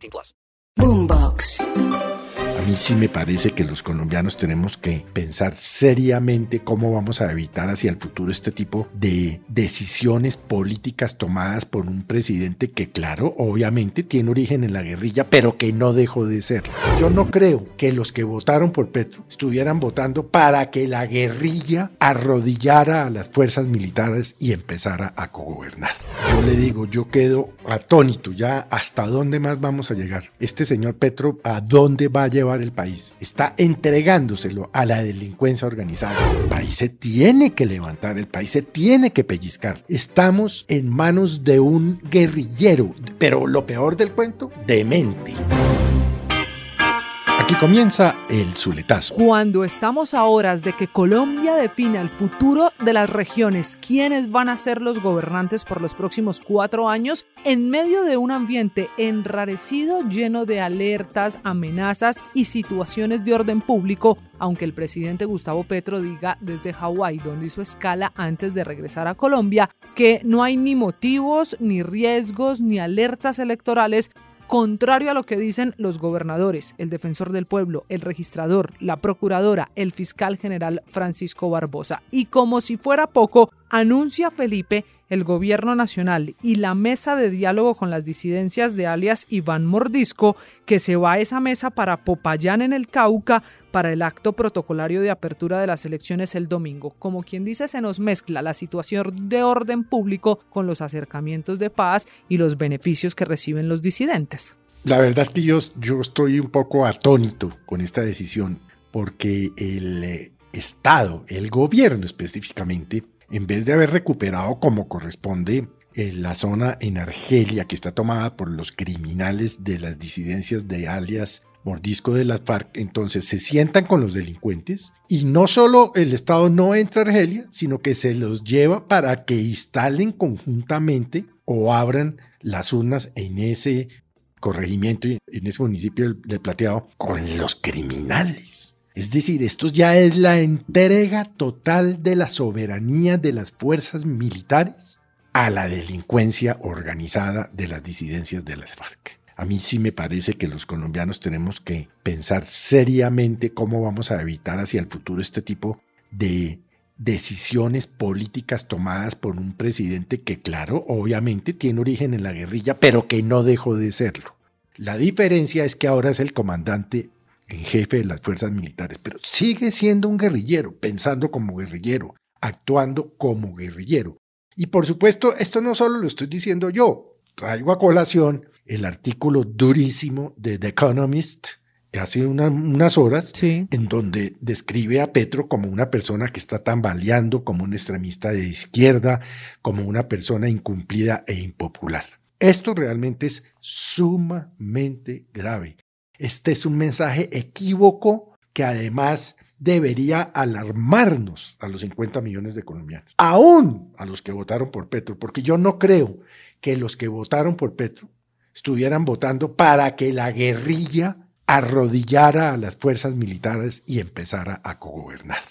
18 plus. Boombox. A mí sí me parece que los colombianos tenemos que pensar seriamente cómo vamos a evitar hacia el futuro este tipo de decisiones políticas tomadas por un presidente que, claro, obviamente tiene origen en la guerrilla, pero que no dejó de serlo. Yo no creo que los que votaron por Petro estuvieran votando para que la guerrilla arrodillara a las fuerzas militares y empezara a cogobernar. Yo le digo, yo quedo atónito ya hasta dónde más vamos a llegar. Este señor Petro, ¿a dónde va a llevar el país. Está entregándoselo a la delincuencia organizada. El país se tiene que levantar, el país se tiene que pellizcar. Estamos en manos de un guerrillero, pero lo peor del cuento, demente. Aquí comienza el Zuletazo. Cuando estamos a horas de que Colombia defina el futuro de las regiones, quiénes van a ser los gobernantes por los próximos cuatro años, en medio de un ambiente enrarecido lleno de alertas, amenazas y situaciones de orden público, aunque el presidente Gustavo Petro diga desde Hawái, donde hizo escala antes de regresar a Colombia, que no hay ni motivos, ni riesgos, ni alertas electorales contrario a lo que dicen los gobernadores, el defensor del pueblo, el registrador, la procuradora, el fiscal general Francisco Barbosa. Y como si fuera poco, anuncia Felipe el gobierno nacional y la mesa de diálogo con las disidencias de alias Iván Mordisco, que se va a esa mesa para Popayán en el Cauca para el acto protocolario de apertura de las elecciones el domingo. Como quien dice, se nos mezcla la situación de orden público con los acercamientos de paz y los beneficios que reciben los disidentes. La verdad es que yo, yo estoy un poco atónito con esta decisión porque el eh, Estado, el gobierno específicamente, en vez de haber recuperado como corresponde eh, la zona en Argelia que está tomada por los criminales de las disidencias de alias mordisco de las FARC, entonces se sientan con los delincuentes y no solo el Estado no entra a Argelia, sino que se los lleva para que instalen conjuntamente o abran las urnas en ese corregimiento en ese municipio de Plateado con los criminales. Es decir, esto ya es la entrega total de la soberanía de las fuerzas militares a la delincuencia organizada de las disidencias de las FARC. A mí sí me parece que los colombianos tenemos que pensar seriamente cómo vamos a evitar hacia el futuro este tipo de decisiones políticas tomadas por un presidente que, claro, obviamente tiene origen en la guerrilla, pero que no dejó de serlo. La diferencia es que ahora es el comandante en jefe de las fuerzas militares, pero sigue siendo un guerrillero, pensando como guerrillero, actuando como guerrillero. Y por supuesto, esto no solo lo estoy diciendo yo, traigo a colación el artículo durísimo de The Economist hace unas horas, en donde describe a Petro como una persona que está tambaleando, como un extremista de izquierda, como una persona incumplida e impopular. Esto realmente es sumamente grave. Este es un mensaje equívoco que además debería alarmarnos a los 50 millones de colombianos, aún a los que votaron por Petro, porque yo no creo que los que votaron por Petro estuvieran votando para que la guerrilla arrodillara a las fuerzas militares y empezara a cogobernar.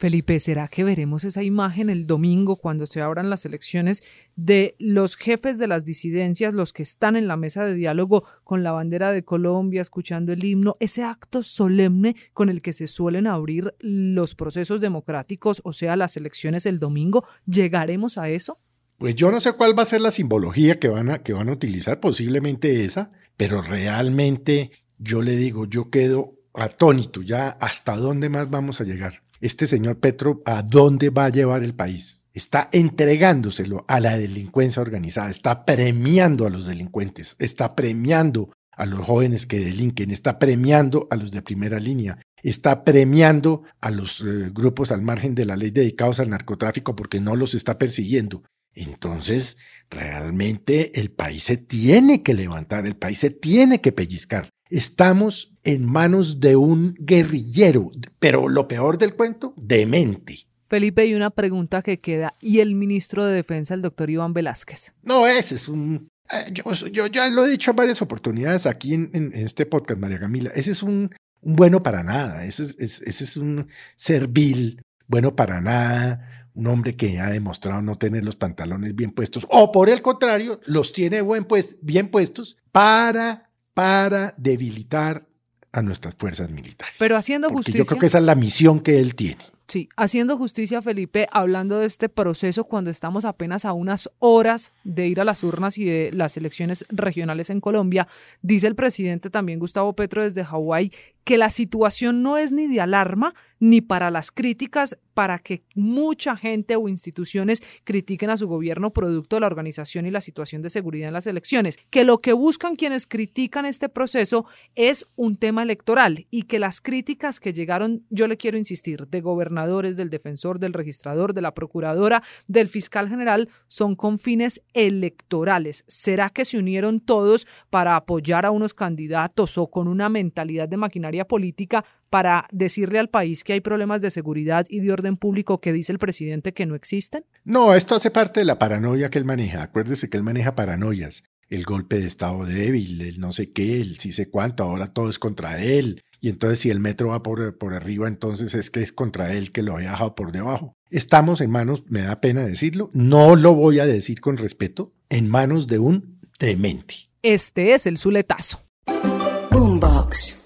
Felipe, ¿será que veremos esa imagen el domingo cuando se abran las elecciones de los jefes de las disidencias, los que están en la mesa de diálogo con la bandera de Colombia, escuchando el himno, ese acto solemne con el que se suelen abrir los procesos democráticos, o sea, las elecciones el domingo? ¿Llegaremos a eso? Pues yo no sé cuál va a ser la simbología que van a, que van a utilizar, posiblemente esa, pero realmente yo le digo, yo quedo atónito ya hasta dónde más vamos a llegar este señor Petro a dónde va a llevar el país. Está entregándoselo a la delincuencia organizada, está premiando a los delincuentes, está premiando a los jóvenes que delinquen, está premiando a los de primera línea, está premiando a los eh, grupos al margen de la ley dedicados al narcotráfico porque no los está persiguiendo. Entonces, realmente el país se tiene que levantar, el país se tiene que pellizcar. Estamos en manos de un guerrillero, pero lo peor del cuento, demente. Felipe, y una pregunta que queda. ¿Y el ministro de Defensa, el doctor Iván Velázquez? No, ese es un... eh, Yo, yo ya lo he dicho en varias oportunidades aquí en, en- en este podcast, María Camila. Ese es un, un bueno para nada. Ese es, es- ese es un servil bueno para nada. Un hombre que ha demostrado no tener los pantalones bien puestos. O por el contrario, los tiene buen pues, bien puestos para, para debilitar a nuestras fuerzas militares. Pero haciendo Porque justicia. yo creo que esa es la misión que él tiene. Sí, haciendo justicia, Felipe, hablando de este proceso cuando estamos apenas a unas horas de ir a las urnas y de las elecciones regionales en Colombia, dice el presidente también Gustavo Petro desde Hawái que la situación no es ni de alarma ni para las críticas para que mucha gente o instituciones critiquen a su gobierno producto de la organización y la situación de seguridad en las elecciones, que lo que buscan quienes critican este proceso es un tema electoral y que las críticas que llegaron, yo le quiero insistir, de gobernadores, del defensor, del registrador, de la procuradora, del fiscal general, son con fines electorales. ¿Será que se unieron todos para apoyar a unos candidatos o con una mentalidad de maquinaria política para decirle al país que hay problemas de seguridad y de orden público que dice el presidente que no existen? No, esto hace parte de la paranoia que él maneja. Acuérdese que él maneja paranoias. El golpe de estado débil, el no sé qué, el sí sé cuánto, ahora todo es contra él. Y entonces si el metro va por, por arriba, entonces es que es contra él que lo había dejado por debajo. Estamos en manos, me da pena decirlo, no lo voy a decir con respeto, en manos de un demente. Este es el Zuletazo. Boombox.